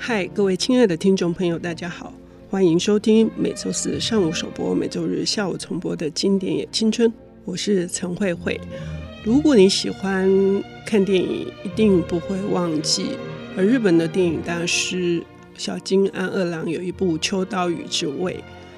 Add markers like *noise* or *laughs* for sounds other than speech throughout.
嗨，各位亲爱的听众朋友，大家好，欢迎收听每周四上午首播、每周日下午重播的经典也青春，我是陈慧慧。如果你喜欢看电影，一定不会忘记，而日本的电影大师小津安二郎有一部《秋刀鱼之味》。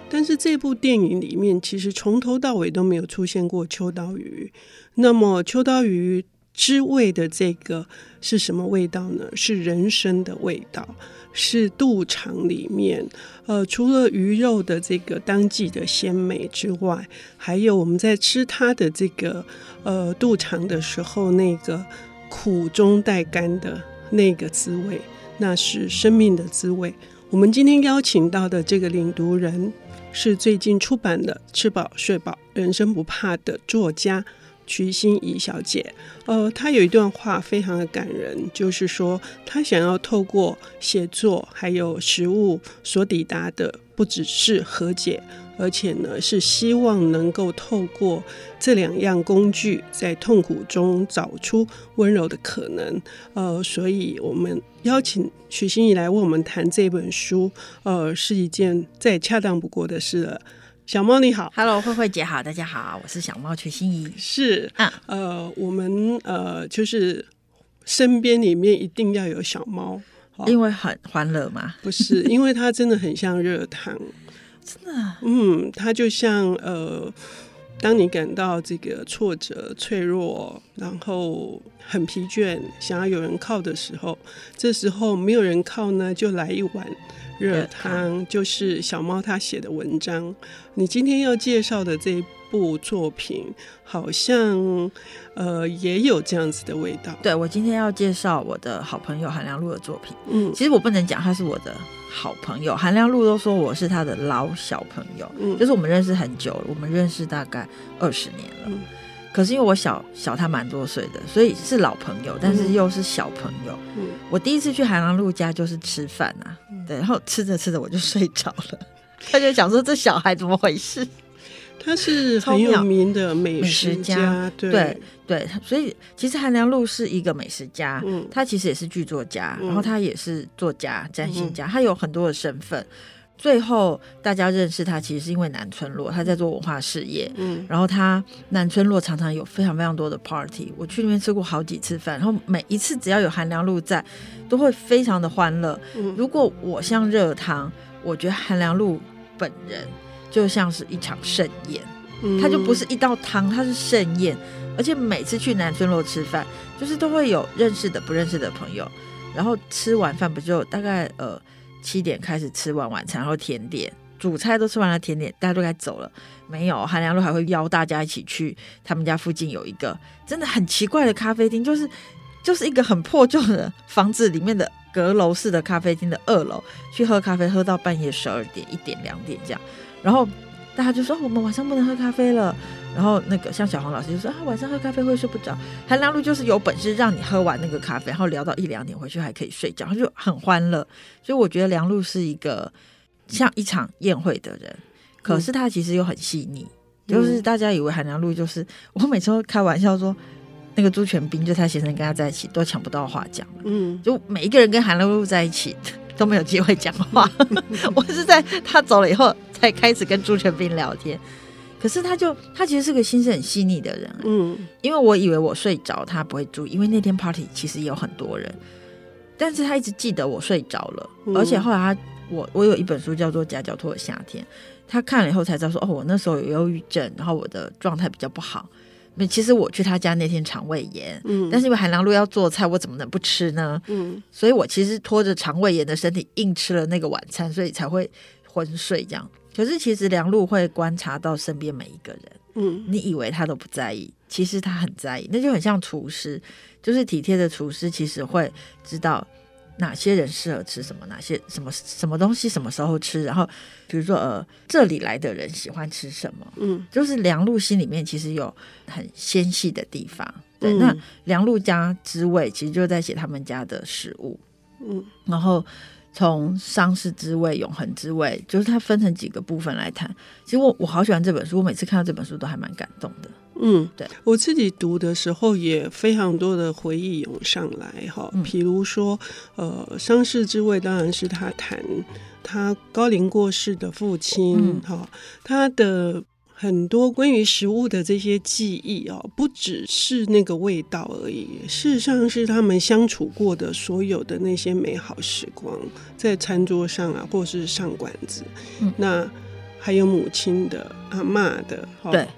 但是这部电影里面，其实从头到尾都没有出现过秋刀鱼。那么秋刀鱼滋味的这个是什么味道呢？是人生的味道，是肚肠里面，呃，除了鱼肉的这个当季的鲜美之外，还有我们在吃它的这个呃肚肠的时候，那个苦中带甘的那个滋味，那是生命的滋味。我们今天邀请到的这个领读人。是最近出版的《吃饱睡饱，人生不怕》的作家徐欣怡小姐。呃，她有一段话非常的感人，就是说她想要透过写作还有食物所抵达的，不只是和解。而且呢，是希望能够透过这两样工具，在痛苦中找出温柔的可能。呃，所以我们邀请徐欣怡来为我们谈这本书，呃，是一件再恰当不过的事了。小猫你好，Hello，慧慧姐好，大家好，我是小猫瞿心怡。是啊，呃，我们呃，就是身边里面一定要有小猫，因为很欢乐嘛？不是，因为它真的很像热汤。真的，嗯，它就像呃，当你感到这个挫折、脆弱，然后很疲倦，想要有人靠的时候，这时候没有人靠呢，就来一碗热汤，就是小猫他写的文章。你今天要介绍的这部作品，好像呃也有这样子的味道。对，我今天要介绍我的好朋友韩良露的作品。嗯，其实我不能讲他是我的好朋友，韩良露都说我是他的老小朋友。嗯，就是我们认识很久了，我们认识大概二十年了。嗯，可是因为我小小他蛮多岁的，所以是老朋友，但是又是小朋友。嗯，我第一次去韩良露家就是吃饭啊，对，然后吃着吃着我就睡着了，*laughs* 他就想说这小孩怎么回事。他是很有名的美食家，食家对。对对，所以其实韩良露是一个美食家，嗯，他其实也是剧作家，嗯、然后他也是作家、占星家，嗯、他有很多的身份。最后大家认识他，其实是因为南村落，他在做文化事业，嗯，然后他南村落常常有非常非常多的 party，我去那边吃过好几次饭，然后每一次只要有韩良露在，都会非常的欢乐。嗯、如果我像热汤，我觉得韩良露本人。就像是一场盛宴，它就不是一道汤，他是盛宴。而且每次去南村落吃饭，就是都会有认识的、不认识的朋友。然后吃完饭不就大概呃七点开始吃完晚餐，然后甜点、主菜都吃完了，甜点大家都该走了。没有，韩良露还会邀大家一起去他们家附近有一个真的很奇怪的咖啡厅，就是就是一个很破旧的房子里面的阁楼式的咖啡厅的二楼去喝咖啡，喝到半夜十二点、一点、两点这样。然后大家就说我们晚上不能喝咖啡了。然后那个像小黄老师就说啊，晚上喝咖啡会睡不着。韩良露就是有本事让你喝完那个咖啡，然后聊到一两点回去还可以睡觉，他就很欢乐。所以我觉得梁露是一个像一场宴会的人，可是他其实又很细腻。嗯、就是大家以为韩良露就是我每次都开玩笑说，那个朱全斌就他先生跟他在一起都抢不到话讲。嗯，就每一个人跟韩良露在一起都没有机会讲话。*laughs* 我是在他走了以后。才开始跟朱全斌聊天，可是他就他其实是个心思很细腻的人，嗯，因为我以为我睡着他不会注意，因为那天 party 其实有很多人，但是他一直记得我睡着了，嗯、而且后来他我我有一本书叫做《夹脚拖的夏天》，他看了以后才知道说哦，我那时候有忧郁症，然后我的状态比较不好。其实我去他家那天肠胃炎，嗯，但是因为韩良路要做菜，我怎么能不吃呢？嗯，所以我其实拖着肠胃炎的身体硬吃了那个晚餐，所以才会昏睡这样。可是其实梁璐会观察到身边每一个人，嗯，你以为他都不在意，其实他很在意。那就很像厨师，就是体贴的厨师，其实会知道哪些人适合吃什么，哪些什么什么东西什么时候吃。然后比如说呃，这里来的人喜欢吃什么，嗯，就是梁璐心里面其实有很纤细的地方。对，嗯、那梁璐家之味其实就在写他们家的食物，嗯，然后。从丧事之味、永恒之味，就是它分成几个部分来谈。其实我我好喜欢这本书，我每次看到这本书都还蛮感动的。嗯，对，我自己读的时候也非常多的回忆涌上来哈，比如说，呃，伤势之味当然是他谈他高龄过世的父亲哈，嗯、他的很多关于食物的这些记忆哦，不只是那个味道而已，事实上是他们相处过的所有的那些美好时光，在餐桌上啊，或是上馆子，嗯、那还有母亲的、阿妈的，对。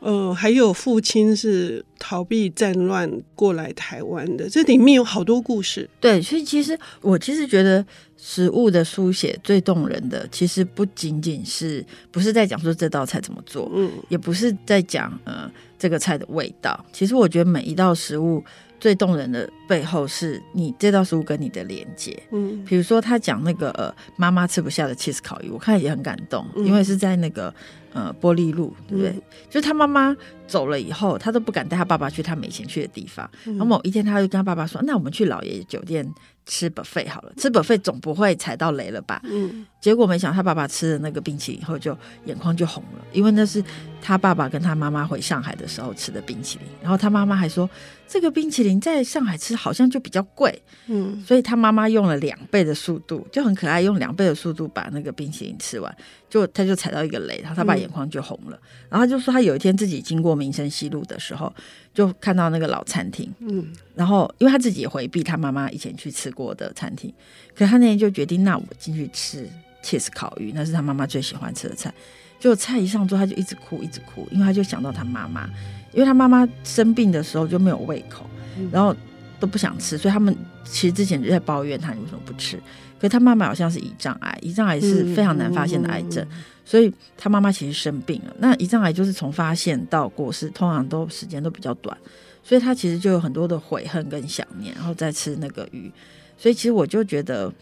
呃，还有父亲是逃避战乱过来台湾的，这里面有好多故事。对，所以其实我其实觉得食物的书写最动人的，其实不仅仅是不是在讲说这道菜怎么做，嗯，也不是在讲呃这个菜的味道。其实我觉得每一道食物最动人的背后，是你这道食物跟你的连接。嗯，比如说他讲那个呃妈妈吃不下的 cheese 烤鱼，我看也很感动，嗯、因为是在那个。呃，玻璃路，对不对？嗯、就是他妈妈走了以后，他都不敢带他爸爸去他没钱去的地方。嗯、然后某一天，他就跟他爸爸说：“那我们去老爷爷酒店。”吃 buffet 好了，吃 buffet 总不会踩到雷了吧？嗯，结果没想到他爸爸吃了那个冰淇淋以后，就眼眶就红了，因为那是他爸爸跟他妈妈回上海的时候吃的冰淇淋。然后他妈妈还说，这个冰淇淋在上海吃好像就比较贵，嗯，所以他妈妈用了两倍的速度，就很可爱，用两倍的速度把那个冰淇淋吃完，就他就踩到一个雷，然后他爸眼眶就红了。嗯、然后他就说，他有一天自己经过民生西路的时候。就看到那个老餐厅，嗯，然后因为他自己也回避他妈妈以前去吃过的餐厅，可是他那天就决定，那我进去吃切丝烤鱼，那是他妈妈最喜欢吃的菜。就菜一上桌，他就一直哭，一直哭，因为他就想到他妈妈，因为他妈妈生病的时候就没有胃口，然后都不想吃，所以他们其实之前就在抱怨他你为什么不吃。可是他妈妈好像是胰脏癌，胰脏癌是非常难发现的癌症。所以他妈妈其实生病了，那胰脏癌就是从发现到过世，通常都时间都比较短，所以他其实就有很多的悔恨跟想念，然后再吃那个鱼。所以其实我就觉得，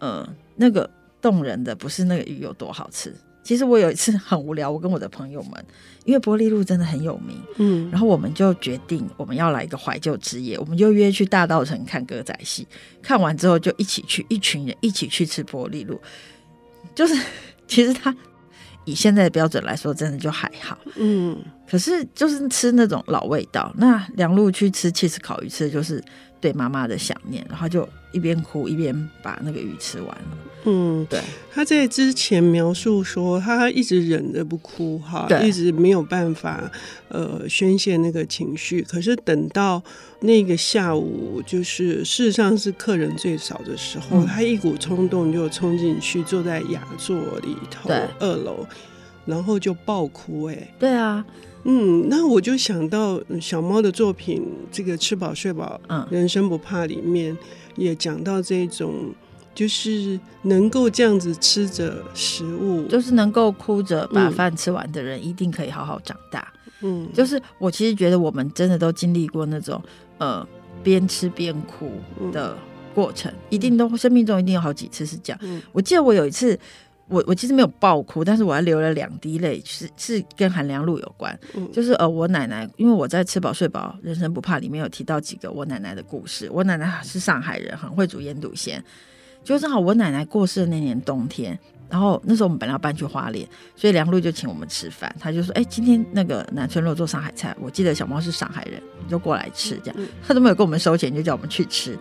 呃，那个动人的不是那个鱼有多好吃。其实我有一次很无聊，我跟我的朋友们，因为玻璃路真的很有名，嗯，然后我们就决定我们要来一个怀旧之夜，我们就约去大稻城看歌仔戏，看完之后就一起去，一群人一起去吃玻璃路，就是 *laughs* 其实它。以现在的标准来说，真的就还好。嗯，可是就是吃那种老味道。那梁璐去吃起司烤鱼，吃的就是对妈妈的想念，然后就一边哭一边把那个鱼吃完了。嗯，对。他在之前描述说，他一直忍着不哭，哈，一直没有办法呃宣泄那个情绪。可是等到那个下午，就是事实上是客人最少的时候，嗯、他一股冲动就冲进去，坐在雅座里头，二楼，然后就爆哭、欸。哎，对啊，嗯，那我就想到小猫的作品，这个吃饱睡饱，嗯，人生不怕里面也讲到这种。就是能够这样子吃着食物，就是能够哭着把饭吃完的人，一定可以好好长大。嗯，就是我其实觉得我们真的都经历过那种呃边吃边哭的过程，嗯、一定都生命中一定有好几次是这样。嗯、我记得我有一次，我我其实没有爆哭，但是我还流了两滴泪，是是跟韩良露有关。嗯、就是呃我奶奶，因为我在吃饱睡饱人生不怕里面有提到几个我奶奶的故事。我奶奶是上海人，很会煮腌笃鲜。就正好我奶奶过世的那年冬天，然后那时候我们本来要搬去花莲，所以梁璐就请我们吃饭。他就说：“哎、欸，今天那个南村肉做上海菜，我记得小猫是上海人，你就过来吃。”这样他都没有跟我们收钱，就叫我们去吃。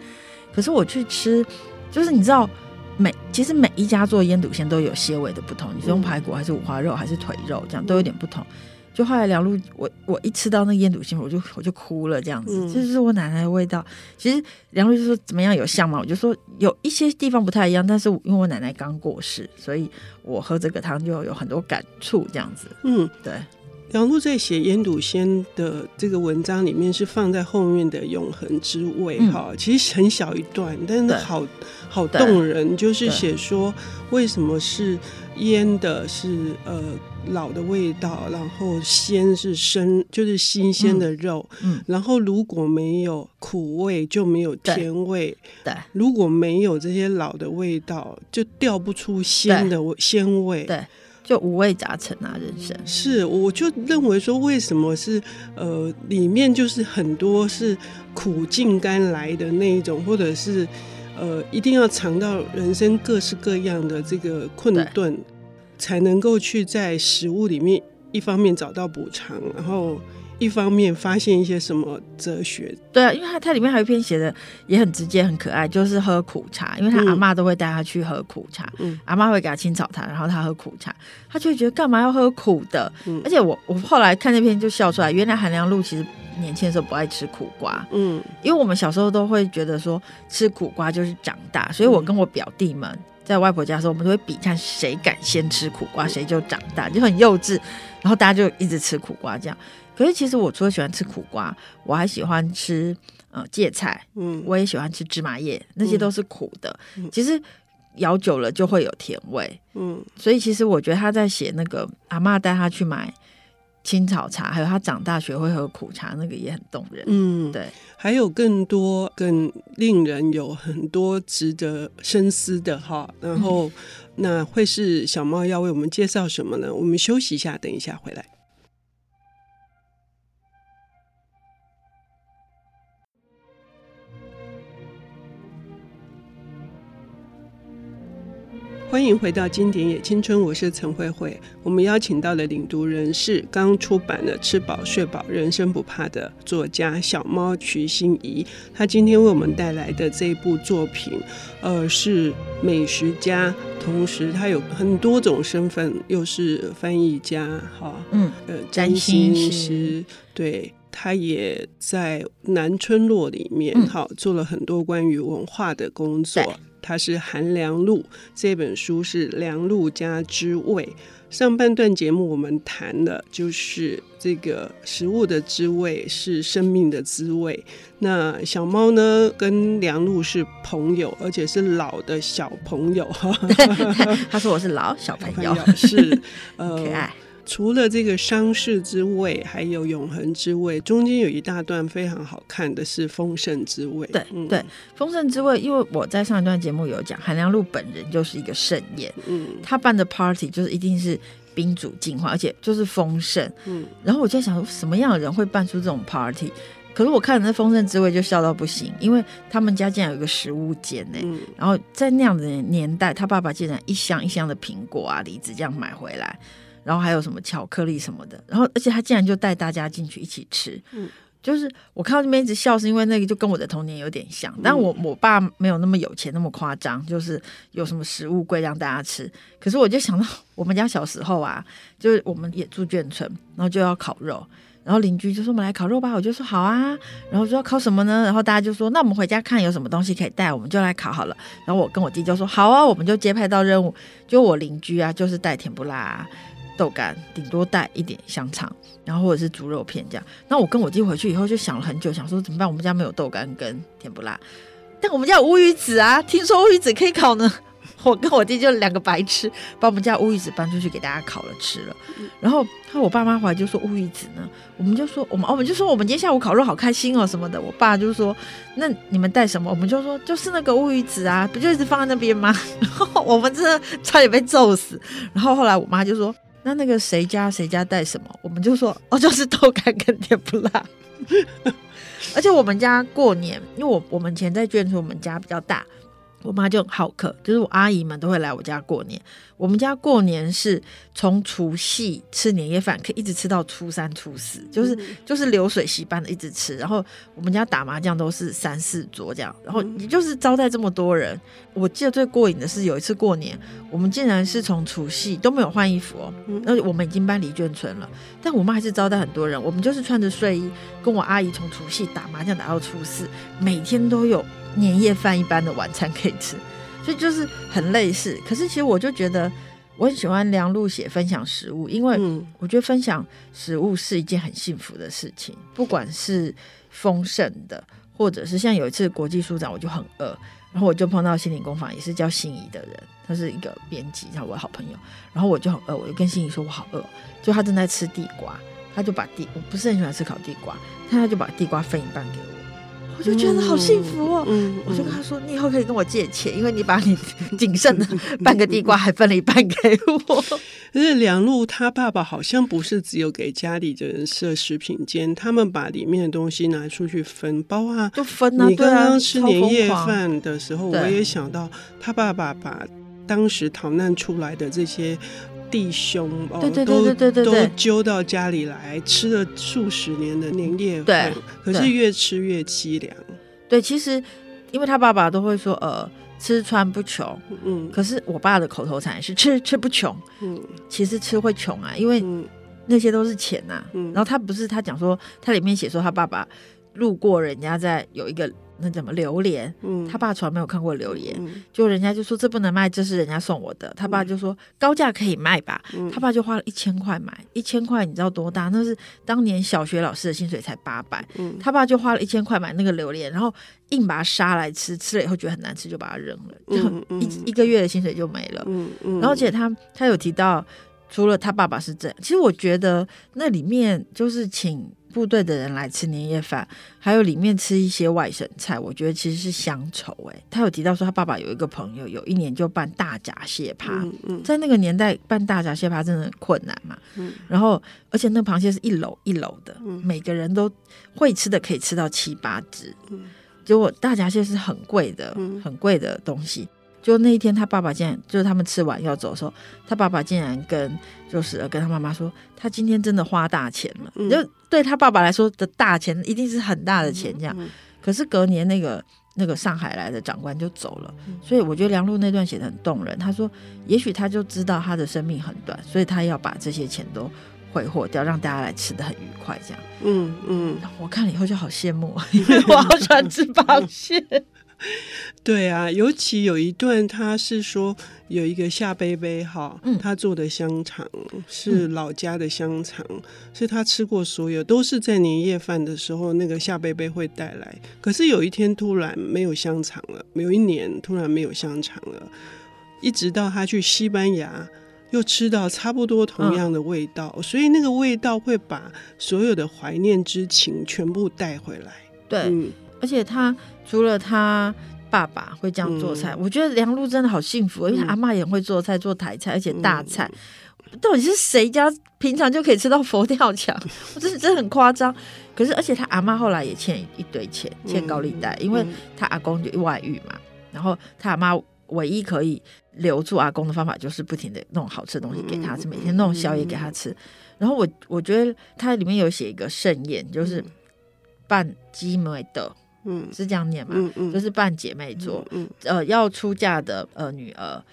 可是我去吃，就是你知道，每其实每一家做腌笃鲜都有些微的不同，你是用排骨还是五花肉还是腿肉，这样都有点不同。就后来梁璐，我我一吃到那个腌笃鲜，我就我就哭了，这样子，这、嗯、就是我奶奶的味道。其实梁璐就说怎么样有像吗？我就说有一些地方不太一样，但是因为我奶奶刚过世，所以我喝这个汤就有很多感触，这样子。嗯，对。梁陆在写烟笃仙的这个文章里面是放在后面的永恒之味哈，嗯、其实很小一段，但是好好动人，就是写说为什么是腌的是呃。老的味道，然后鲜是生，就是新鲜的肉。嗯，嗯，然后如果没有苦味，就没有甜味。对，对，如果没有这些老的味道，就调不出鲜的鲜味。对，就五味杂陈啊，人生是。我就认为说，为什么是呃，里面就是很多是苦尽甘来的那一种，或者是呃，一定要尝到人生各式各样的这个困顿。才能够去在食物里面一方面找到补偿，然后一方面发现一些什么哲学。对啊，因为他他里面还有一篇写的也很直接很可爱，就是喝苦茶，因为他阿妈都会带他去喝苦茶，嗯、阿妈会给他青草茶，然后他喝苦茶，他就会觉得干嘛要喝苦的？嗯、而且我我后来看那篇就笑出来，原来韩良露其实年轻的时候不爱吃苦瓜，嗯，因为我们小时候都会觉得说吃苦瓜就是长大，所以我跟我表弟们。在外婆家的时候，我们都会比看谁敢先吃苦瓜，谁就长大，就很幼稚。然后大家就一直吃苦瓜这样。可是其实我除了喜欢吃苦瓜，我还喜欢吃呃芥菜，嗯，我也喜欢吃芝麻叶，那些都是苦的。嗯、其实咬久了就会有甜味，嗯。所以其实我觉得他在写那个阿嬷带他去买。青草茶，还有他长大学会喝苦茶，那个也很动人。嗯，对，还有更多更令人有很多值得深思的哈。然后，嗯、那会是小猫要为我们介绍什么呢？我们休息一下，等一下回来。欢迎回到经典也青春，我是陈慧慧。我们邀请到的领读人是刚出版的《吃饱睡饱人生不怕》的作家小猫瞿欣怡。她今天为我们带来的这一部作品，呃，是美食家，同时她有很多种身份，又是翻译家，哈，嗯，呃，占星师，对，他也在南村落里面，好、嗯，做了很多关于文化的工作。他是韩良露，这本书是《良露家之味》。上半段节目我们谈的，就是这个食物的滋味是生命的滋味。那小猫呢，跟梁露是朋友，而且是老的小朋友。*laughs* 他说我是老小朋友，朋友是呃 *laughs* 可爱。除了这个伤势之味，还有永恒之味，中间有一大段非常好看的是丰盛之味。对、嗯、对，丰盛之味，因为我在上一段节目有讲，韩良露本人就是一个盛宴，嗯，他办的 party 就是一定是宾主尽欢，而且就是丰盛，嗯。然后我就在想说，什么样的人会办出这种 party？可是我看了那丰盛之味就笑到不行，因为他们家竟然有一个食物间呢。嗯、然后在那样的年代，他爸爸竟然一箱一箱的苹果啊、梨子这样买回来。然后还有什么巧克力什么的，然后而且他竟然就带大家进去一起吃，嗯，就是我看到那边一直笑，是因为那个就跟我的童年有点像，但我我爸没有那么有钱那么夸张，就是有什么食物柜让大家吃。可是我就想到我们家小时候啊，就是我们也住眷村，然后就要烤肉，然后邻居就说我们来烤肉吧，我就说好啊，然后说要烤什么呢？然后大家就说那我们回家看有什么东西可以带，我们就来烤好了。然后我跟我弟就说好啊，我们就接派到任务，就我邻居啊，就是带甜不辣啊。豆干顶多带一点香肠，然后或者是猪肉片这样。那我跟我弟回去以后就想了很久，想说怎么办？我们家没有豆干跟甜不辣，但我们家有乌鱼子啊！听说乌鱼子可以烤呢。*laughs* 我跟我弟就两个白痴，把我们家乌鱼子搬出去给大家烤了吃了。然后他我爸妈回来就说乌鱼子呢，我们就说我们我们就说我们今天下午烤肉好开心哦什么的。我爸就说那你们带什么？我们就说就是那个乌鱼子啊，不就一直放在那边吗？*laughs* 然后我们真的差点被揍死。然后后来我妈就说。那那个谁家谁家带什么，我们就说 *laughs* 哦，就是豆干跟甜不辣。*laughs* 而且我们家过年，因为我我们以前在眷村，我们家比较大。我妈就很好客，就是我阿姨们都会来我家过年。我们家过年是从除夕吃年夜饭，可以一直吃到初三、初四，就是就是流水席般的一直吃。然后我们家打麻将都是三四桌这样，然后你就是招待这么多人。我记得最过瘾的是有一次过年，我们竟然是从除夕都没有换衣服哦，而且我们已经搬离眷村了，但我妈还是招待很多人。我们就是穿着睡衣，跟我阿姨从除夕打麻将打到初四，每天都有。年夜饭一般的晚餐可以吃，所以就是很类似。可是其实我就觉得我很喜欢梁璐写分享食物，因为我觉得分享食物是一件很幸福的事情，不管是丰盛的，或者是像有一次国际书展，我就很饿，然后我就碰到心灵工坊也是叫心仪的人，他是一个编辑，他是我的好朋友，然后我就很饿，我就跟心仪说我好饿，就他正在吃地瓜，他就把地我不是很喜欢吃烤地瓜，他他就把地瓜分一半给我。我就觉得好幸福哦！嗯，嗯，我就跟他说：“你以后可以跟我借钱，因为你把你仅剩的半个地瓜还分了一半给我。*laughs* ”可是梁璐他爸爸好像不是只有给家里的人设食品间，他们把里面的东西拿出去分包啊，就分啊。你刚刚吃年夜饭的时候，我也想到他爸爸把当时逃难出来的这些。弟兄哦，对对对对对都揪到家里来吃了数十年的年夜饭，对，可是越吃越凄凉。对，其实因为他爸爸都会说，呃，吃穿不穷，嗯，可是我爸的口头禅是吃吃不穷，嗯，其实吃会穷啊，因为那些都是钱呐、啊，嗯，然后他不是他讲说，他里面写说他爸爸路过人家在有一个。那怎么榴莲？嗯，他爸从来没有看过榴莲，嗯、就人家就说这不能卖，这是人家送我的。他爸就说高价可以卖吧，嗯、他爸就花了一千块买，一千块你知道多大？那是当年小学老师的薪水才八百，嗯，他爸就花了一千块买那个榴莲，然后硬把它杀来吃，吃了以后觉得很难吃，就把它扔了，就一、嗯、一个月的薪水就没了。嗯嗯，然后而且他他有提到，除了他爸爸是这样，其实我觉得那里面就是请。部队的人来吃年夜饭，还有里面吃一些外省菜，我觉得其实是乡愁。哎，他有提到说他爸爸有一个朋友，有一年就办大闸蟹趴，嗯嗯、在那个年代办大闸蟹趴真的很困难嘛。嗯、然后而且那螃蟹是一篓一篓的，嗯、每个人都会吃的可以吃到七八只。嗯、结果大闸蟹是很贵的，嗯、很贵的东西。就那一天，他爸爸竟然就是他们吃完要走的时候，他爸爸竟然跟就是跟他妈妈说，他今天真的花大钱了。嗯、就对他爸爸来说的大钱，一定是很大的钱这样。嗯嗯、可是隔年那个那个上海来的长官就走了，嗯、所以我觉得梁璐那段写的很动人。他说，也许他就知道他的生命很短，所以他要把这些钱都挥霍掉，让大家来吃的很愉快这样。嗯嗯，嗯我看了以后就好羡慕，因 *laughs* 为我好喜欢吃螃蟹。*laughs* 对啊，尤其有一段，他是说有一个夏贝贝哈，嗯、他做的香肠是老家的香肠，嗯、是他吃过所有，都是在年夜饭的时候那个夏贝贝会带来。可是有一天突然没有香肠了，有一年突然没有香肠了，一直到他去西班牙又吃到差不多同样的味道，嗯、所以那个味道会把所有的怀念之情全部带回来。对，嗯、而且他。除了他爸爸会这样做菜，嗯、我觉得梁璐真的好幸福，因为他阿妈也会做菜，做台菜，而且大菜。嗯、到底是谁家平常就可以吃到佛跳墙？*laughs* 我真是真的很夸张。可是，而且他阿妈后来也欠一堆钱，欠高利贷，嗯、因为他阿公就外遇嘛。然后他阿妈唯一可以留住阿公的方法，就是不停的弄好吃的东西给他吃，每天弄宵夜给他吃。然后我我觉得他里面有写一个盛宴，就是办鸡尾的。嗯，是这样念嘛？嗯嗯，就是办姐妹桌，嗯，嗯。呃，要出嫁的呃女儿，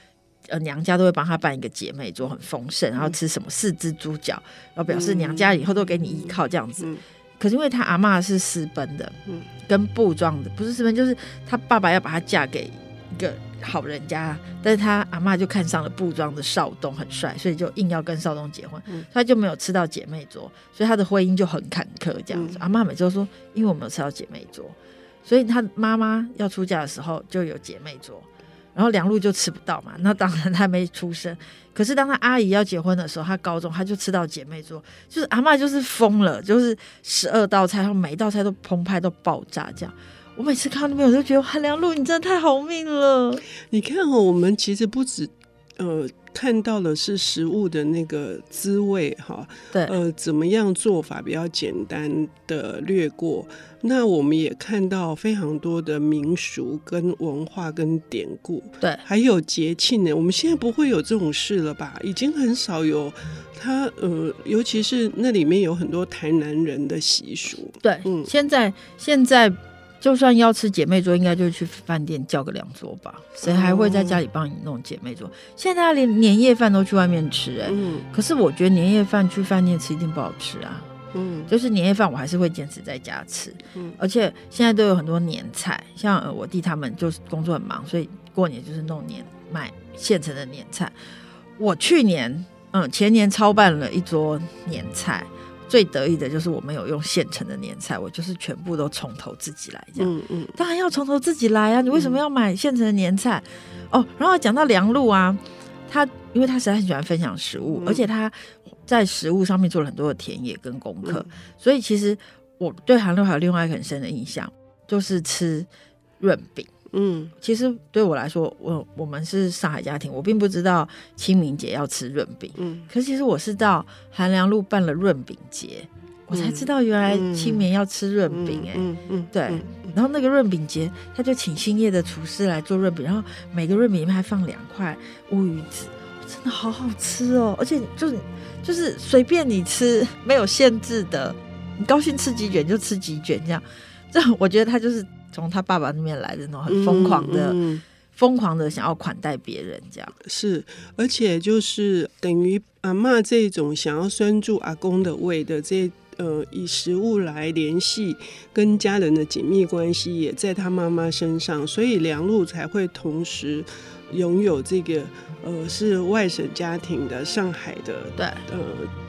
呃娘家都会帮她办一个姐妹桌，很丰盛，然后吃什么四只猪脚，然后表示娘家以后都给你依靠这样子。嗯。嗯、可是因为她阿妈是私奔的，嗯，跟布庄的不是私奔，就是她爸爸要把她嫁给一个好人家，但是她阿妈就看上了布庄的少东很帅，所以就硬要跟少东结婚，嗯，她就没有吃到姐妹桌，所以她的婚姻就很坎坷这样子。嗯、阿妈每次都说，因为我没有吃到姐妹桌。所以他妈妈要出嫁的时候就有姐妹桌，然后梁璐就吃不到嘛。那当然他没出生，可是当他阿姨要结婚的时候，他高中他就吃到姐妹桌，就是阿嬷就是疯了，就是十二道菜，然后每一道菜都澎湃到爆炸这样。我每次看到那边，我就觉得梁璐你真的太好命了。你看哦，我们其实不止呃。看到的是食物的那个滋味，哈，对，呃，怎么样做法比较简单的略过。那我们也看到非常多的民俗跟文化跟典故，对，还有节庆呢。我们现在不会有这种事了吧？已经很少有他，呃，尤其是那里面有很多台南人的习俗，对，嗯，现在现在。就算要吃姐妹桌，应该就去饭店叫个两桌吧。谁还会在家里帮你弄姐妹桌？哦、现在连年夜饭都去外面吃，哎、嗯，可是我觉得年夜饭去饭店吃一定不好吃啊。嗯，就是年夜饭我还是会坚持在家吃。嗯，而且现在都有很多年菜，像我弟他们就是工作很忙，所以过年就是弄年买现成的年菜。我去年嗯前年操办了一桌年菜。最得意的就是我们有用现成的年菜，我就是全部都从头自己来这样。嗯嗯，当然要从头自己来啊！你为什么要买现成的年菜？嗯、哦，然后讲到梁璐啊，他因为他实在很喜欢分享食物，嗯、而且他在食物上面做了很多的田野跟功课，嗯、所以其实我对韩露还有另外一个很深的印象，就是吃润饼。嗯，其实对我来说，我我们是上海家庭，我并不知道清明节要吃润饼。嗯，可是其实我是到韩良路办了润饼节，嗯、我才知道原来清明要吃润饼、欸。哎、嗯，嗯嗯，对。然后那个润饼节，他就请兴业的厨师来做润饼，然后每个润饼里面还放两块乌鱼子。真的好好吃哦，而且就是就是随便你吃，没有限制的，你高兴吃几卷就吃几卷，这样，这样我觉得他就是从他爸爸那边来的那种很疯狂的。疯狂的想要款待别人，这样是，而且就是等于阿妈这种想要拴住阿公的胃的这呃，以食物来联系跟家人的紧密关系，也在他妈妈身上，所以梁璐才会同时拥有这个呃，是外省家庭的上海的对呃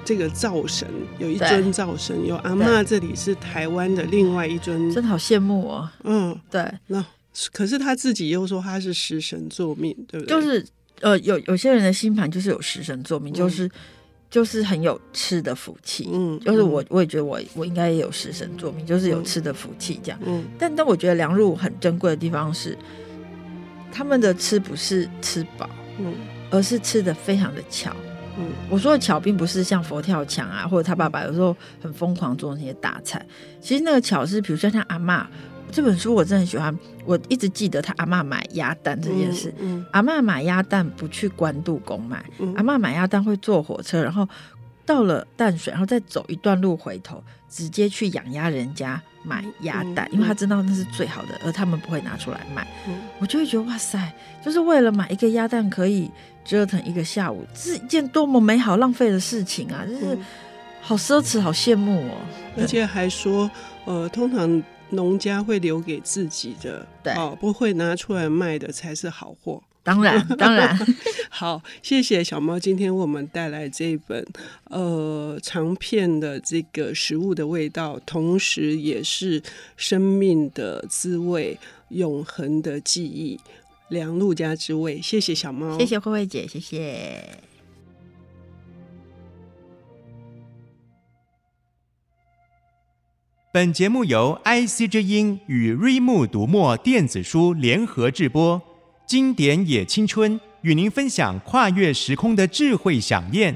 这个灶神，有一尊灶神，有阿妈这里是台湾的另外一尊，真的好羡慕哦。嗯，对，那。可是他自己又说他是食神坐命，对不对？就是呃，有有些人的星盘就是有食神坐命，嗯、就是就是很有吃的福气。嗯，就是我我也觉得我我应该也有食神坐命，就是有吃的福气这样。嗯，但但我觉得梁入很珍贵的地方是，他们的吃不是吃饱，嗯，而是吃的非常的巧。嗯，我说的巧，并不是像佛跳墙啊，或者他爸爸有时候很疯狂做那些大菜。其实那个巧是，比如说像阿妈。这本书我真的很喜欢，我一直记得他阿妈买鸭蛋这件事。嗯嗯、阿妈买鸭蛋不去关渡宫买，嗯、阿妈买鸭蛋会坐火车，然后到了淡水，然后再走一段路回头，直接去养鸭人家买鸭蛋，嗯、因为他知道那是最好的，而他们不会拿出来卖。嗯、我就会觉得哇塞，就是为了买一个鸭蛋可以折腾一个下午，是一件多么美好浪费的事情啊！就是好奢侈，好羡慕哦。而且还说，呃，通常。农家会留给自己的，对哦，不会拿出来卖的才是好货。当然，当然，*laughs* 好，谢谢小猫今天为我们带来这一本呃长片的这个食物的味道，同时也是生命的滋味、永恒的记忆，梁陆家之味。谢谢小猫，谢谢慧慧姐，谢谢。本节目由 IC 之音与瑞木读墨电子书联合制播，经典也青春与您分享跨越时空的智慧饗宴。